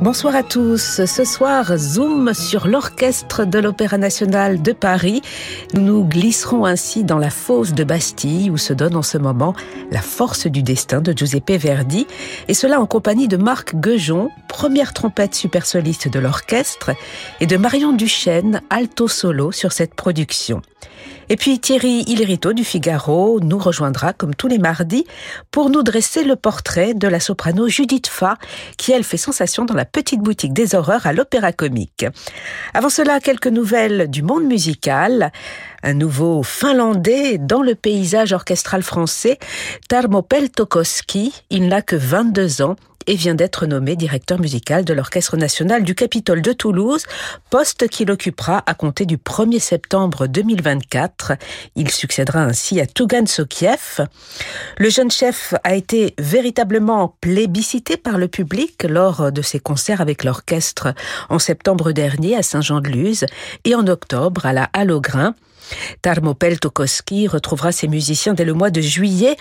Bonsoir à tous. Ce soir, zoom sur l'orchestre de l'Opéra national de Paris. Nous nous glisserons ainsi dans la fosse de Bastille où se donne en ce moment la force du destin de Giuseppe Verdi et cela en compagnie de Marc Guejon, première trompette super soliste de l'orchestre et de Marion Duchesne, alto solo sur cette production. Et puis Thierry Illerito du Figaro nous rejoindra comme tous les mardis pour nous dresser le portrait de la soprano Judith Fa, qui elle fait sensation dans la petite boutique des horreurs à l'Opéra Comique. Avant cela, quelques nouvelles du monde musical. Un nouveau finlandais dans le paysage orchestral français, Tarmo Peltokoski. Il n'a que 22 ans et vient d'être nommé directeur musical de l'Orchestre national du Capitole de Toulouse, poste qu'il occupera à compter du 1er septembre 2024. Il succédera ainsi à Tugan Sokiev. Le jeune chef a été véritablement plébiscité par le public lors de ses concerts avec l'orchestre en septembre dernier à Saint-Jean-de-Luz et en octobre à la Halle au Grain. Tarmo Peltokoski retrouvera ses musiciens dès le mois de juillet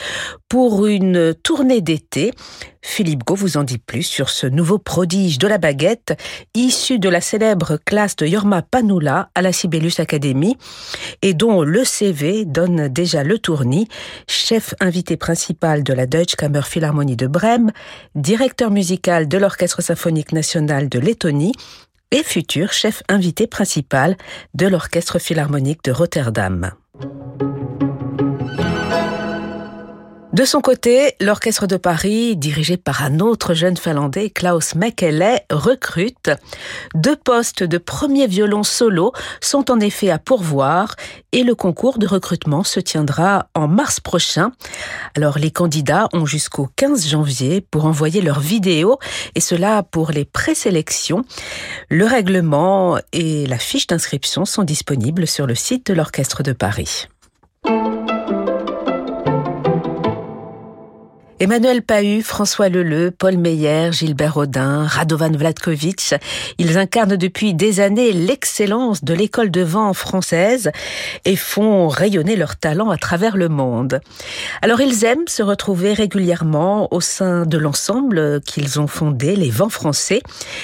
pour une tournée d'été. Philippe Gau vous en dit plus sur ce nouveau prodige de la baguette, issu de la célèbre classe de Yorma Panula à la Sibelius Academy, et dont le CV donne déjà le tournis, chef invité principal de la Deutsche Kammerphilharmonie de Brême, directeur musical de l'Orchestre symphonique national de Lettonie, et futur chef invité principal de l'Orchestre philharmonique de Rotterdam. De son côté, l'Orchestre de Paris, dirigé par un autre jeune Finlandais, Klaus Mekele, recrute. Deux postes de premier violon solo sont en effet à pourvoir et le concours de recrutement se tiendra en mars prochain. Alors les candidats ont jusqu'au 15 janvier pour envoyer leurs vidéos et cela pour les présélections. Le règlement et la fiche d'inscription sont disponibles sur le site de l'Orchestre de Paris. Emmanuel Pahu, François Leleu, Paul Meyer, Gilbert Audin, Radovan Vladkovich, ils incarnent depuis des années l'excellence de l'école de vent française et font rayonner leur talent à travers le monde. Alors ils aiment se retrouver régulièrement au sein de l'ensemble qu'ils ont fondé, les Vents français,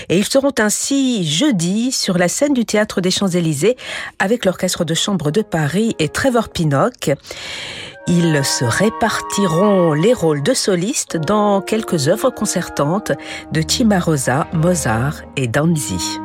et ils seront ainsi jeudi sur la scène du théâtre des Champs-Élysées avec l'orchestre de chambre de Paris et Trevor Pinnock. Ils se répartiront les rôles de solistes dans quelques œuvres concertantes de Cimarosa, Mozart et Danzi.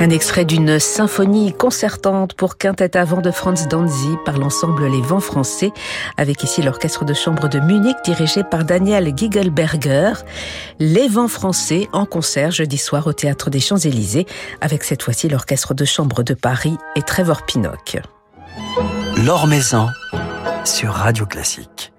Un extrait d'une symphonie concertante pour quintette avant de Franz Danzi par l'ensemble Les Vents Français, avec ici l'orchestre de chambre de Munich dirigé par Daniel Gigelberger. Les Vents Français en concert jeudi soir au Théâtre des Champs-Élysées, avec cette fois-ci l'Orchestre de Chambre de Paris et Trevor Pinnock. L'Or sur Radio Classique.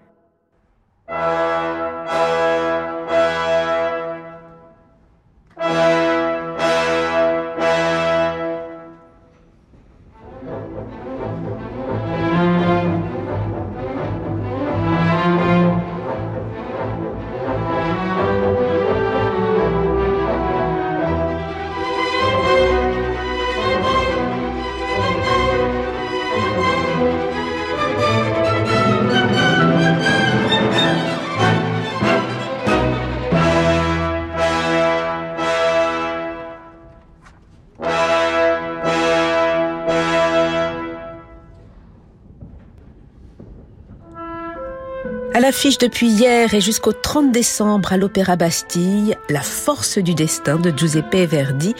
L'affiche depuis hier et jusqu'au 30 décembre à l'Opéra Bastille, La force du destin de Giuseppe Verdi,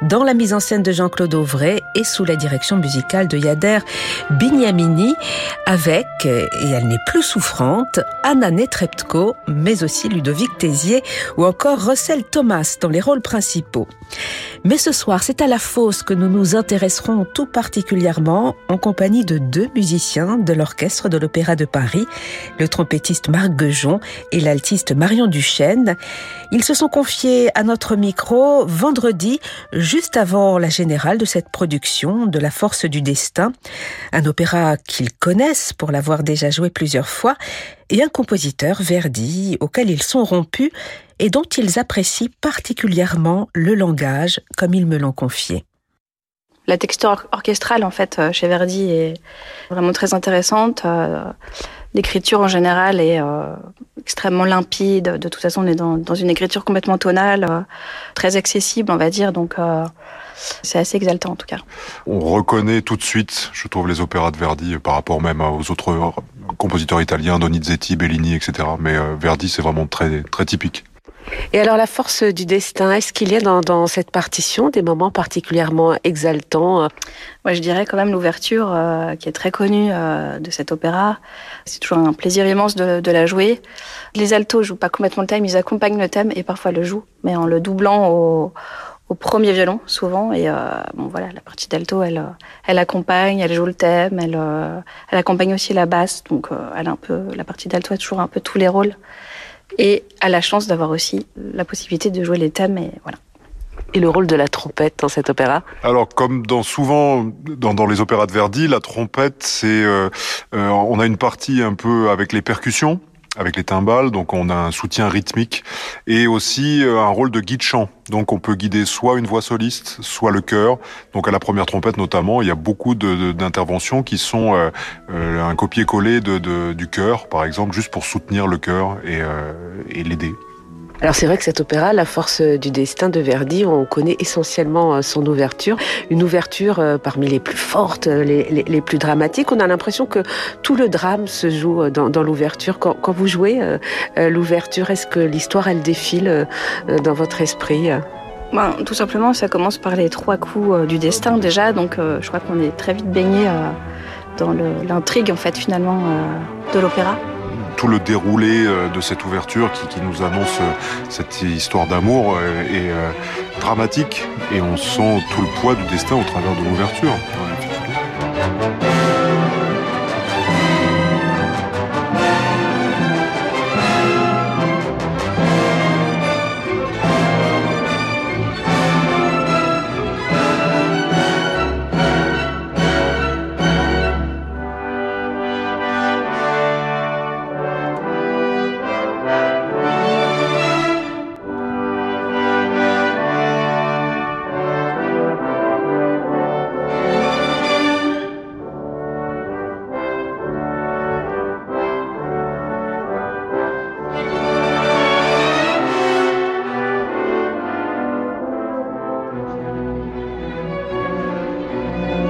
dans la mise en scène de Jean-Claude Auvray et sous la direction musicale de Yader Bignamini, avec, et elle n'est plus souffrante, Anna Netrebko, mais aussi Ludovic Tézier ou encore Russell Thomas dans les rôles principaux. Mais ce soir, c'est à la fosse que nous nous intéresserons tout particulièrement en compagnie de deux musiciens de l'orchestre de l'Opéra de Paris, le trompettiste Marc Guejon et l'altiste Marion Duchesne. Ils se sont confiés à notre micro vendredi, juste avant la générale de cette production de La Force du Destin, un opéra qu'ils connaissent pour l'avoir déjà joué plusieurs fois, et un compositeur, Verdi, auquel ils sont rompus et dont ils apprécient particulièrement le langage, comme ils me l'ont confié. La texture orchestrale, en fait, euh, chez Verdi est vraiment très intéressante. Euh, l'écriture, en général, est euh, extrêmement limpide. De toute façon, on est dans, une écriture complètement tonale, très accessible, on va dire. Donc, c'est assez exaltant, en tout cas. On reconnaît tout de suite, je trouve, les opéras de Verdi par rapport même aux autres compositeurs italiens, Donizetti, Bellini, etc. Mais Verdi, c'est vraiment très, très typique. Et alors la force du destin, est-ce qu'il y a dans, cette partition des moments particulièrement exaltants Moi je dirais quand même l'ouverture euh, qui est très connue euh, de cet opéra. C'est toujours un plaisir immense de, la jouer. Les altos jouent pas complètement le thème, ils accompagnent le thème et parfois le jouent, mais en le doublant au, premier violon souvent. Et euh, bon voilà, la partie d'alto, elle, elle accompagne, elle joue le thème, elle, accompagne aussi la basse. Donc elle un peu, la partie d'alto a toujours un peu tous les rôles et a la chance d'avoir aussi la possibilité de jouer les thèmes et voilà. Et le rôle de la trompette dans cet opéra? Alors, comme dans souvent dans, dans les opéras de Verdi, la trompette, c'est euh, euh, on a une partie un peu avec les percussions avec les timbales, donc on a un soutien rythmique et aussi euh, un rôle de guide chant. Donc on peut guider soit une voix soliste, soit le chœur. Donc à la première trompette notamment, il y a beaucoup d'interventions qui sont euh, euh, un copier-coller du chœur, par exemple, juste pour soutenir le chœur et l'aider. Alors c'est vrai que cet opéra, La force du destin de Verdi, on connaît essentiellement euh, son ouverture, une ouverture euh, parmi les plus fortes, euh, les, plus dramatiques. On a l'impression que tout le drame se joue dans, l'ouverture. Quand, vous jouez l'ouverture, est-ce que l'histoire, elle défile dans votre esprit ben, Tout simplement, ça commence par les trois coups du destin déjà, donc je crois qu'on est très vite baigné dans l'intrigue en fait finalement de l'opéra tout le déroulé euh, de cette ouverture qui, nous annonce euh, cette histoire d'amour euh, est dramatique et on sent tout le poids du destin au travers de l'ouverture.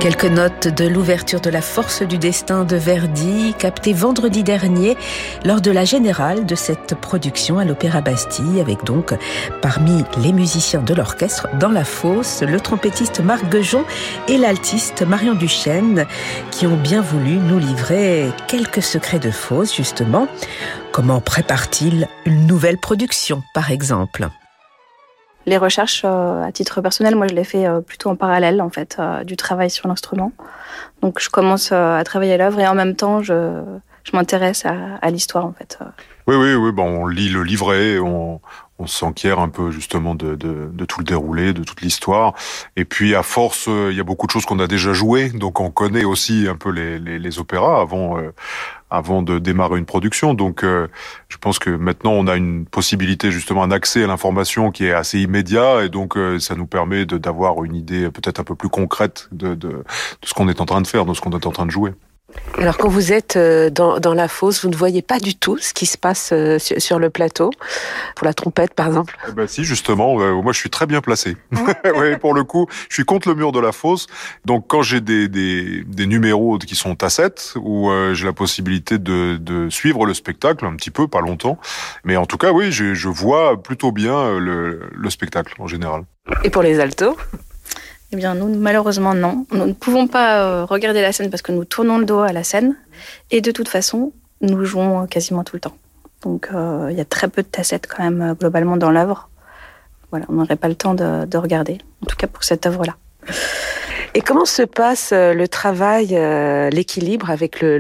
Quelques notes de l'ouverture de la force du destin de Verdi, captée vendredi dernier lors de la générale de cette production à l'Opéra Bastille, avec donc parmi les musiciens de l'orchestre dans la fosse, le trompettiste Marc Guejon et l'altiste Marion Duchesne, qui ont bien voulu nous livrer quelques secrets de fosse, justement. Comment prépare-t-il une nouvelle production, par exemple? Les recherches euh, à titre personnel, moi je les fais euh, plutôt en parallèle en fait euh, du travail sur l'instrument. Donc je commence à travailler l'œuvre et en même temps je, je m'intéresse à, l'histoire en fait. Oui, oui, oui. Bon, on lit le livret, on, on s'enquiert un peu justement de, de, tout le déroulé, de toute l'histoire. Et puis à force, il y a beaucoup de choses qu'on a déjà jouées, donc on connaît aussi un peu les, les opéras avant avant de démarrer une production. Donc, euh, je pense que maintenant, on a une possibilité, justement, un accès à l'information qui est assez immédiat, et donc euh, ça nous permet d'avoir une idée peut-être un peu plus concrète de, de, de ce qu'on est en train de faire, de ce qu'on est en train de jouer. Alors quand vous êtes euh, dans, dans, la fosse, vous ne voyez pas du tout ce qui se passe euh, sur, le plateau, pour la trompette par exemple eh ben Si, justement, euh, moi je suis très bien placé. oui, pour le coup, je suis contre le mur de la fosse. Donc quand j'ai des, des, des, numéros qui sont tassettes, où j'ai la possibilité de, de, suivre le spectacle un petit peu, pas longtemps, mais en tout cas, oui, je, je vois plutôt bien le, le spectacle en général. Et pour les altos? Eh bien, nous, malheureusement, non. Nous ne pouvons pas euh, regarder la scène parce que nous tournons le dos à la scène. Et de toute façon, nous jouons quasiment tout le temps. Donc, euh, il y a très peu de tassettes quand même euh, globalement dans l'œuvre. Voilà, on n'aurait pas le temps de, regarder. En tout cas pour cette œuvre-là. Et comment se passe le travail, l'équilibre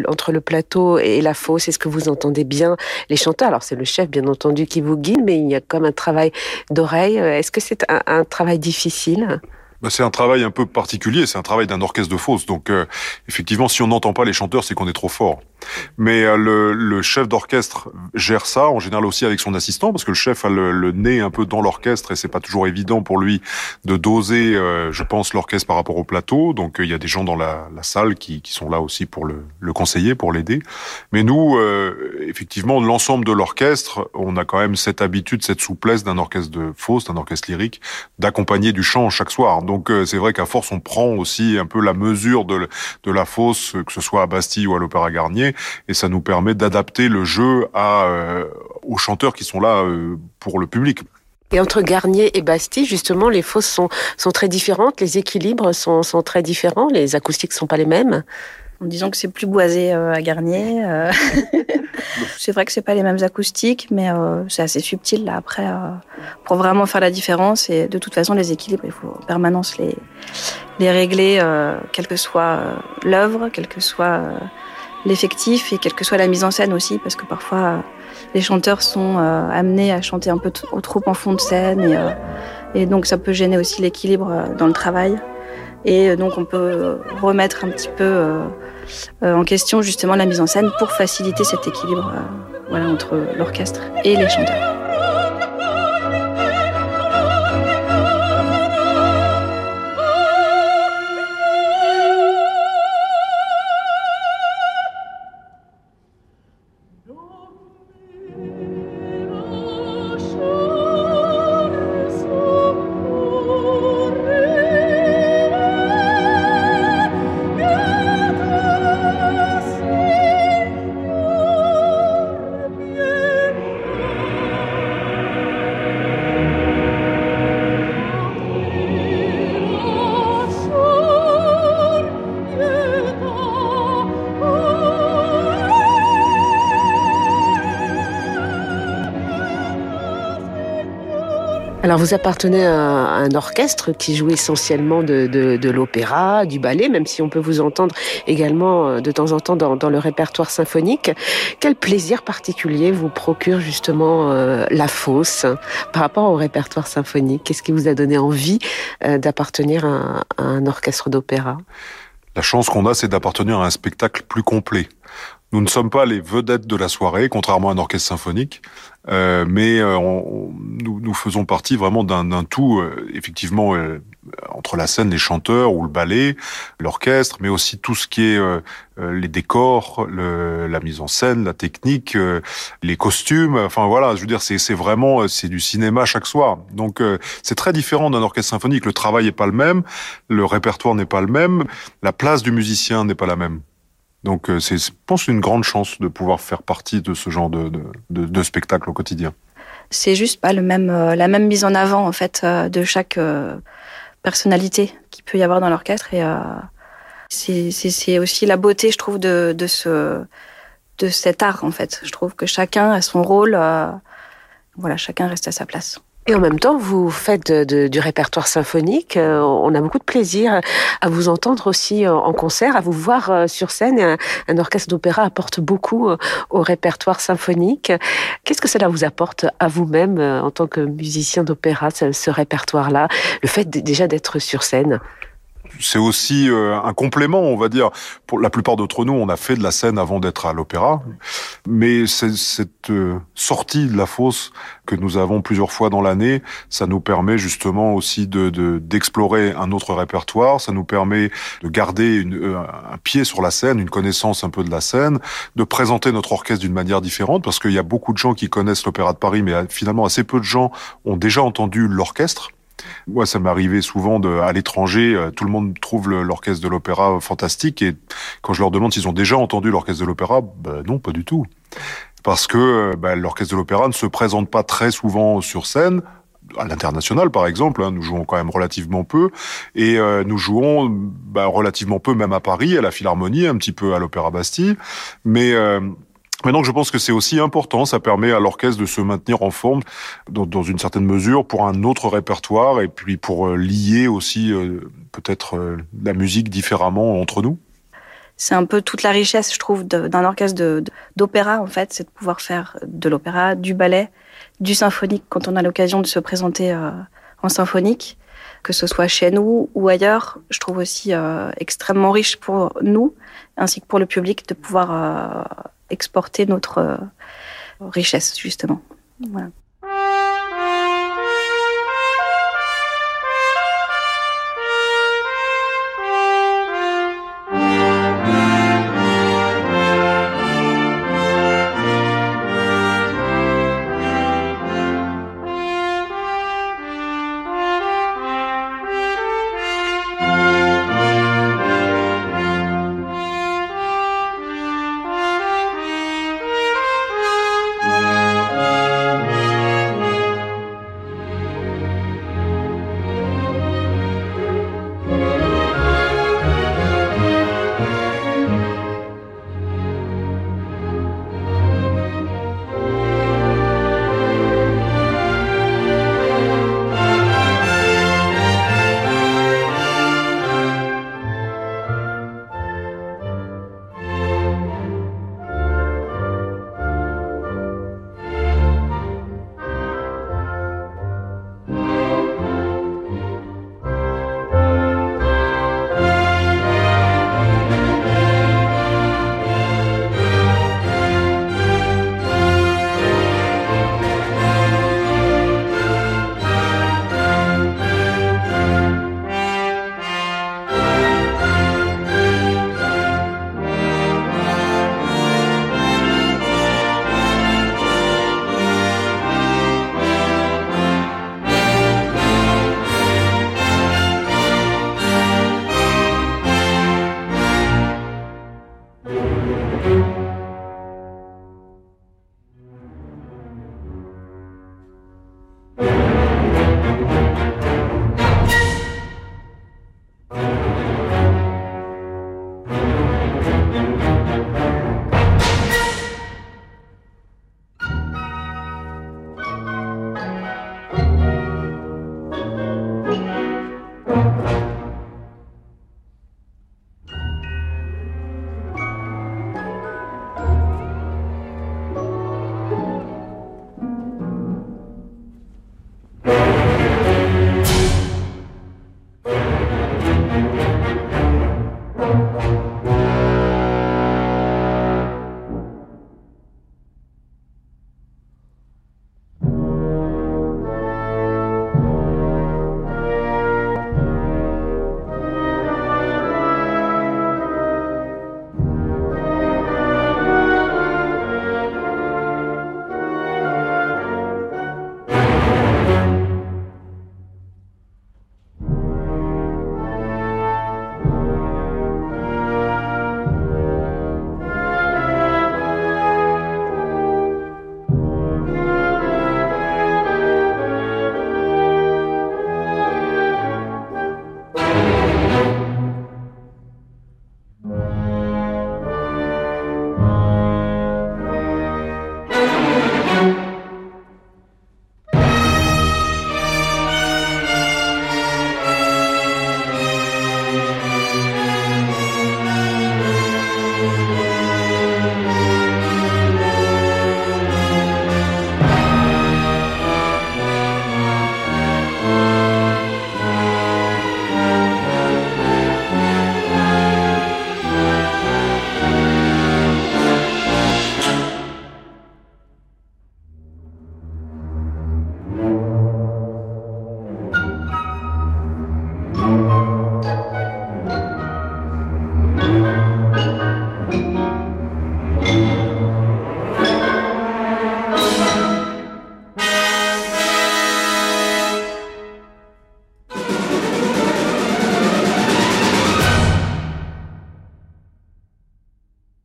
entre le plateau et la fosse? Est-ce que vous entendez bien les chanteurs? Alors c'est le chef bien entendu qui vous guide, mais il y a comme un travail d'oreille. Est-ce que c'est un travail difficile? Bah, c'est un travail un peu particulier, c'est un travail d'un orchestre de fosse. Donc euh, effectivement, si on n'entend pas les chanteurs, c'est qu'on est trop fort. Mais euh, le, le, chef d'orchestre gère ça en général aussi avec son assistant, parce que le chef a le, le nez un peu dans l'orchestre et c'est pas toujours évident pour lui de doser, euh, je pense, l'orchestre par rapport au plateau. Donc il y a des gens dans la, la salle qui, qui, sont là aussi pour le, le conseiller, pour l'aider. Mais nous, effectivement, l'ensemble de l'orchestre, on a quand même cette habitude, cette souplesse d'un orchestre de fosse, d'un orchestre lyrique, d'accompagner du chant chaque soir. Donc euh, c'est vrai qu'à force, on prend aussi un peu la mesure de, de la fosse, que ce soit à Bastille ou à l'Opéra Garnier, et ça nous permet d'adapter le jeu à, euh, aux chanteurs qui sont là euh, pour le public. Et entre Garnier et Bastille, justement, les fosses sont, sont très différentes, les équilibres sont, sont très différents, les acoustiques sont pas les mêmes en disant que c'est plus boisé euh, à Garnier. Euh. c'est vrai que c'est pas les mêmes acoustiques, mais euh, c'est assez subtil là après pour vraiment faire la différence. Et de toute façon, les équilibres, il faut en permanence les les régler, quelle que soit l'œuvre, quel que soit l'effectif et quelle que soit la mise en scène aussi, parce que parfois les chanteurs sont amenés à chanter un peu trop en fond de scène et, et donc ça peut gêner aussi l'équilibre dans le travail. Et donc on peut remettre un petit peu euh, en question justement la mise en scène pour faciliter cet équilibre euh, entre l'orchestre et les chanteurs. Alors vous appartenez à un orchestre qui joue essentiellement de, l'opéra, du ballet, même si on peut vous entendre également euh, de temps en temps dans, le répertoire symphonique. Quel plaisir particulier vous procure justement euh, la fosse par rapport au répertoire symphonique? Qu'est-ce qui vous a donné envie euh, d'appartenir à, un orchestre d'opéra? La chance qu'on a, c'est d'appartenir à un spectacle plus complet. Nous ne sommes pas les vedettes de la soirée, contrairement à un orchestre symphonique, mais euh, nous, faisons partie vraiment d'un tout, effectivement, entre la scène, les chanteurs ou le ballet, l'orchestre, mais aussi tout ce qui est les décors, la mise en scène, la technique, les costumes. Enfin voilà, je veux dire, c'est vraiment c'est du cinéma chaque soir. Donc c'est très différent d'un orchestre symphonique. Le travail n'est pas le même, le répertoire n'est pas le même, la place du musicien n'est pas la même. Donc c'est, je pense, une grande chance de pouvoir faire partie de ce genre de spectacle au quotidien. C'est juste pas le même, la même mise en avant en fait de chaque personnalité qu'il peut y avoir dans l'orchestre. Et euh, c'est aussi la beauté, je trouve, de, de, ce, de cet art, en fait. Je trouve que chacun a son rôle. Euh, voilà, chacun reste à sa place. Et en même temps, vous faites du répertoire symphonique. Euh, on a beaucoup de plaisir à vous entendre aussi en concert, à vous voir sur scène. Un, orchestre d'opéra apporte beaucoup au répertoire symphonique. Qu'est-ce que cela vous apporte à vous-même en tant que musicien d'opéra, ce répertoire-là? Le fait déjà d'être sur scène? C'est aussi euh, un complément, on va dire. Pour la plupart d'entre nous, on a fait de la scène avant d'être à l'opéra, mais cette euh, sortie de la fosse que nous avons plusieurs fois dans l'année, ça nous permet justement aussi de d'explorer un autre répertoire. Ça nous permet de garder une, euh, un pied sur la scène, une connaissance un peu de la scène, de présenter notre orchestre d'une manière différente, parce qu'il y a beaucoup de gens qui connaissent l'opéra de Paris, mais finalement assez peu de gens ont déjà entendu l'orchestre. Moi, ça arrivé souvent de, à l'étranger, euh, tout le monde trouve l'orchestre de l'opéra fantastique et quand je leur demande s'ils ont déjà entendu l'orchestre de l'opéra, ben non, pas du tout. Parce que ben, l'orchestre de l'opéra ne se présente pas très souvent sur scène, à l'international par exemple, hein, nous jouons quand même relativement peu, et euh, nous jouons ben, relativement peu même à Paris, à la Philharmonie, un petit peu à l'Opéra Bastille, mais mais donc je pense que c'est aussi important, ça permet à l'orchestre de se maintenir en forme dans, une certaine mesure pour un autre répertoire et puis pour euh, lier aussi euh, peut-être euh, la musique différemment entre nous. C'est un peu toute la richesse, je trouve, d'un orchestre d'opéra en fait, c'est de pouvoir faire de l'opéra, du ballet, du symphonique quand on a l'occasion de se présenter en symphonique, que ce soit chez nous ou ailleurs. Je trouve aussi extrêmement riche pour nous ainsi que pour le public de pouvoir exporter notre euh, richesse, justement.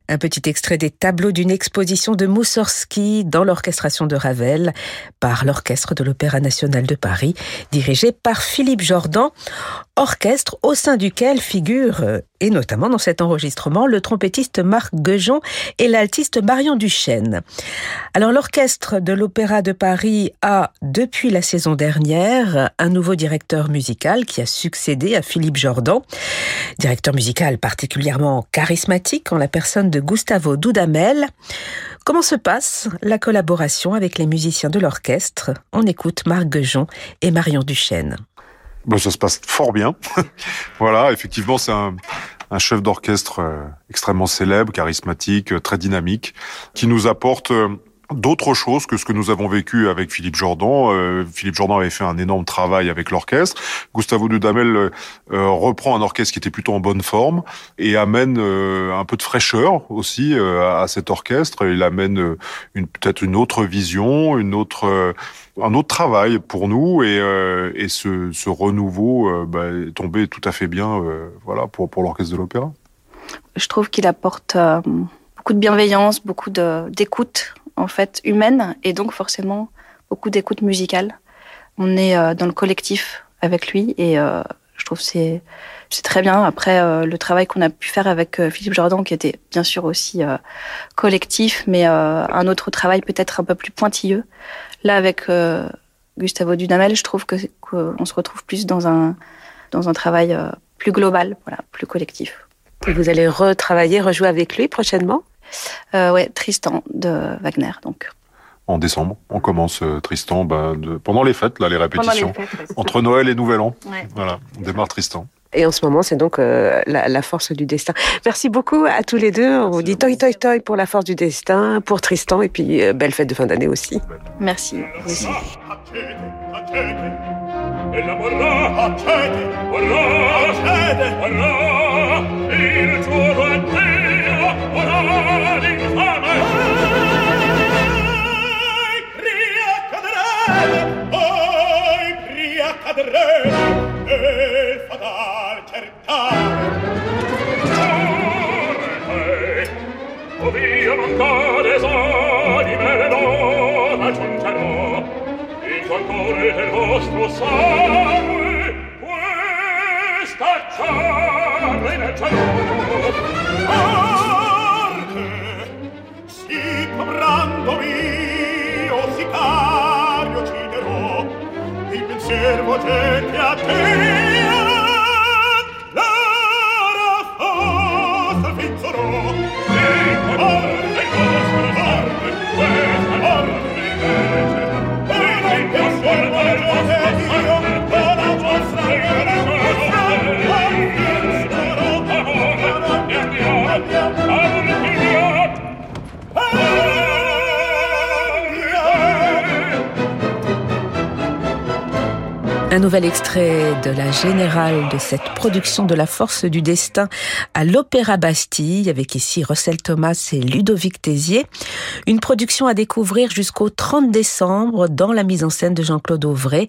Un petit extrait des tableaux d'une exposition de Moussorski dans l'orchestration de Ravel par l'Orchestre de l'Opéra national de Paris, dirigé par Philippe Jordan, orchestre au sein duquel figure, euh, et notamment dans cet enregistrement, le trompettiste Marc Guejon et l'altiste Marion Duchesne. Alors l'Orchestre de l'Opéra de Paris a, depuis la saison dernière, un nouveau directeur musical qui a succédé à Philippe Jordan, directeur musical particulièrement charismatique en la personne de Gustavo Dudamel. Comment se passe la collaboration avec les musiciens de l'orchestre? On écoute Marc Guejon et Marion Duchesne. Ben, ça se passe fort bien. voilà, effectivement, c'est un, chef d'orchestre euh, extrêmement célèbre, charismatique, euh, très dynamique, qui nous apporte euh, d'autres choses que ce que nous avons vécu avec Philippe Jordan. Euh, Philippe Jordan avait fait un énorme travail avec l'orchestre. Gustavo Dudamel euh, euh, reprend un orchestre qui était plutôt en bonne forme et amène un peu de fraîcheur aussi à cet orchestre. Il amène peut-être une autre vision, une autre un autre travail pour nous et, ce renouveau bah, est tombé tout à fait bien voilà pour pour l'orchestre de l'opéra. Je trouve qu'il apporte beaucoup de bienveillance, beaucoup d'écoute en fait humaine et donc forcément beaucoup d'écoute musicale. On est euh, dans le collectif avec lui et euh, je trouve c'est c'est très bien. Après euh, le travail qu'on a pu faire avec Philippe Jordan, qui était bien sûr aussi collectif, mais un autre travail peut-être un peu plus pointilleux. Là avec Gustavo Dudamel, je trouve que qu'on se retrouve plus dans un dans un travail plus global, voilà, plus collectif. Et vous allez retravailler, rejouer avec lui prochainement? Euh, ouais, Tristan de Wagner, donc. En décembre, on commence euh, Tristan bah, de, pendant les fêtes, là, les répétitions. Entre Noël et Nouvel An. Voilà, on démarre Tristan. Et en ce moment, c'est donc euh, la, force du destin. Merci beaucoup à tous les deux. On vous dit toi, toi, toi pour la force du destin, pour Tristan, et puis belle fête de fin d'année aussi. Merci. Merci. padrone e il fatal cercare ov'io non cade s'anime le non aggiungerò il colpore del vostro sangue questa ciarra nel cielo arche si cobrando mio si cade potete attendere Un nouvel extrait de la générale de cette production de la force du destin à l'Opéra Bastille, avec ici Russell Thomas et Ludovic Tézier. Une production à découvrir jusqu'au 30 décembre dans la mise en scène de Jean-Claude Auvray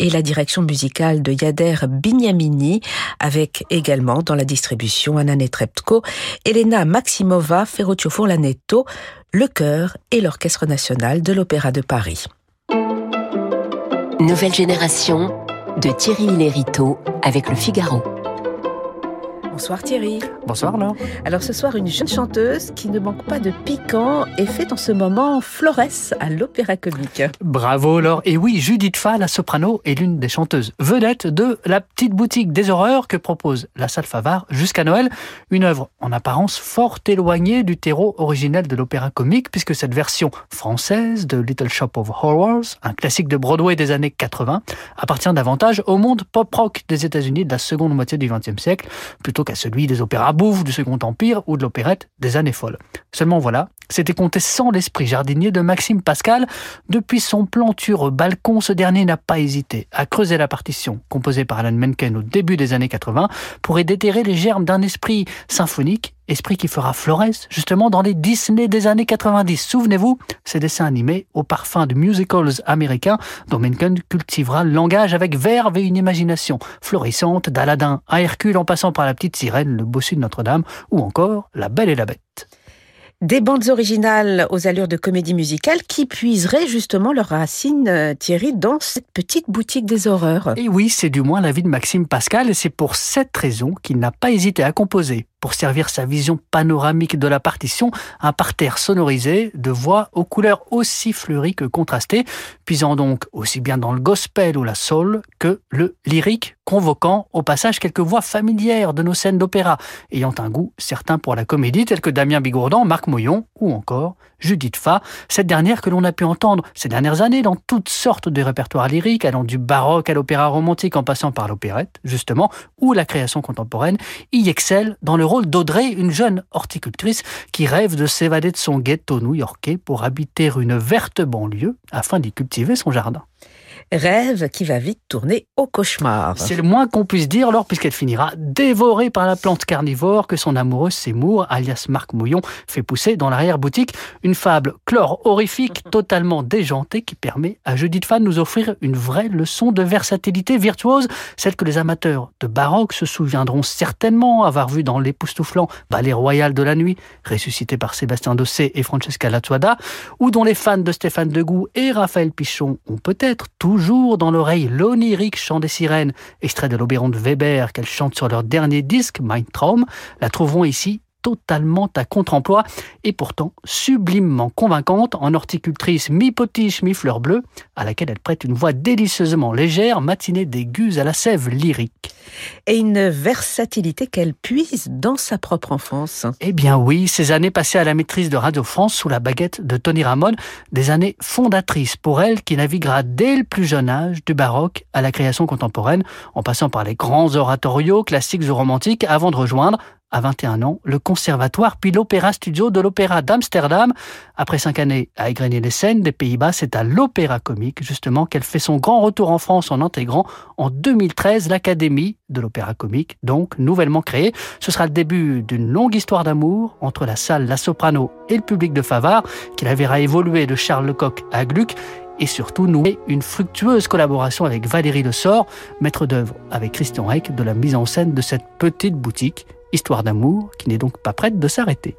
et la direction musicale de Yader Bignamini, avec également dans la distribution Anna Netrebko, Elena Maximova, Ferruccio Furlanetto, le chœur et l'Orchestre national de l'Opéra de Paris. Nouvelle génération de Thierry Lériteau avec le Figaro. Bonsoir Thierry. Bonsoir Laure. Alors ce soir, une jeune chanteuse qui ne manque pas de piquant et fait en ce moment Florès à l'Opéra Comique. Bravo Laure. Et oui, Judith Fa, la soprano, est l'une des chanteuses vedettes de La Petite Boutique des Horreurs que propose la salle Favard jusqu'à Noël. Une œuvre en apparence fort éloignée du terreau originel de l'Opéra Comique puisque cette version française de Little Shop of Horrors, un classique de Broadway des années 80, appartient davantage au monde pop-rock des États-Unis de la seconde moitié du XXe siècle plutôt qu'à celui des opéras bouffes du Second Empire ou de l'opérette des années folles. Seulement voilà, c'était compté sans l'esprit jardinier de Maxime Pascal. Depuis son planture balcon, ce dernier n'a pas hésité à creuser la partition composée par Alan Menken au début des années 80 pour y déterrer les germes d'un esprit symphonique, esprit qui fera Flores justement dans les Disney des années 90. Souvenez-vous, ces dessins animés au parfum de musicals américains dont Menken cultivera le langage avec verve et une imagination florissante d'Aladin à Hercule en passant par la petite sirène, le bossu de Notre-Dame ou encore La Belle et la Bête. Des bandes originales aux allures de comédie musicale qui puiseraient justement leurs racines, euh, Thierry, dans cette petite boutique des horreurs. Et oui, c'est du moins l'avis de Maxime Pascal et c'est pour cette raison qu'il n'a pas hésité à composer pour servir sa vision panoramique de la partition, un parterre sonorisé de voix aux couleurs aussi fleuries que contrastées, puisant donc aussi bien dans le gospel ou la soul que le lyrique, convoquant au passage quelques voix familières de nos scènes d'opéra, ayant un goût certain pour la comédie, tels que Damien Bigourdan, Marc Moyon ou encore Judith Fa, cette dernière que l'on a pu entendre ces dernières années dans toutes sortes de répertoires lyriques, allant du baroque à l'opéra romantique en passant par l'opérette, justement, ou la création contemporaine, y excelle dans le rôle d'Audrey, une jeune horticultrice qui rêve de s'évader de son ghetto new-yorkais pour habiter une verte banlieue afin d'y cultiver son jardin. Rêve qui va vite tourner au cauchemar. C'est le moins qu'on puisse dire, alors, puisqu'elle finira dévorée par la plante carnivore que son amoureux Seymour, alias Marc Mouillon, fait pousser dans l'arrière-boutique. Une fable chlore horrifique, totalement déjantée, qui permet à Judith Fan de nous offrir une vraie leçon de versatilité virtuose, celle que les amateurs de baroque se souviendront certainement avoir vu dans l'époustouflant Ballet Royal de la Nuit, ressuscité par Sébastien Dossé et Francesca Lazzuada, ou dont les fans de Stéphane Degout et Raphaël Pichon ont peut-être toujours dans l'oreille l'onirique chant des sirènes, extrait de l'Oberon de Weber qu'elle chante sur leur dernier disque, Mein Traum, la trouverons ici totalement à contre-emploi et pourtant sublimement convaincante en horticultrice mi-potiche, mi-fleur bleue, à laquelle elle prête une voix délicieusement légère, matinée d'aigus à la sève lyrique. Et une versatilité qu'elle puise dans sa propre enfance. Eh bien oui, ces années passées à la maîtrise de Radio France sous la baguette de Tony Ramon, des années fondatrices pour elle qui naviguera dès le plus jeune âge du baroque à la création contemporaine, en passant par les grands oratorios classiques ou romantiques avant de rejoindre à 21 ans, le conservatoire puis l'opéra studio de l'opéra d'Amsterdam. Après cinq années à égrener les scènes des Pays-Bas, c'est à l'opéra comique justement qu'elle fait son grand retour en France en intégrant en 2013 l'Académie de l'opéra comique, donc nouvellement créée. Ce sera le début d'une longue histoire d'amour entre la salle La Soprano et le public de Favard, qui la verra évoluer de Charles Lecoq à Gluck et surtout nouer une fructueuse collaboration avec Valérie Le Sort, maître d'œuvre avec Christian Reich de la mise en scène de cette petite boutique Histoire d'amour qui n'est donc pas prête de s'arrêter.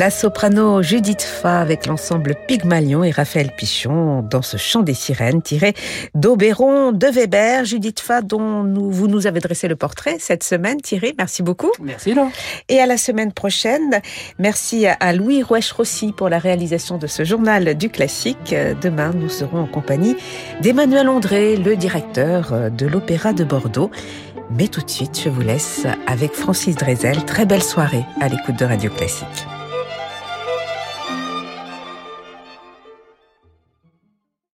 La soprano Judith Fa avec l'ensemble Pygmalion et Raphaël Pichon dans ce chant des sirènes tiré d'Oberon de Weber. Judith Fa dont nous, vous nous avez dressé le portrait cette semaine. Thierry, merci beaucoup. Merci Laure. Et à la semaine prochaine. Merci à Louis Roueche-Rossi pour la réalisation de ce journal du classique. Demain, nous serons en compagnie d'Emmanuel André, le directeur de l'Opéra de Bordeaux. Mais tout de suite, je vous laisse avec Francis Drezel. Très belle soirée à l'écoute de Radio Classique.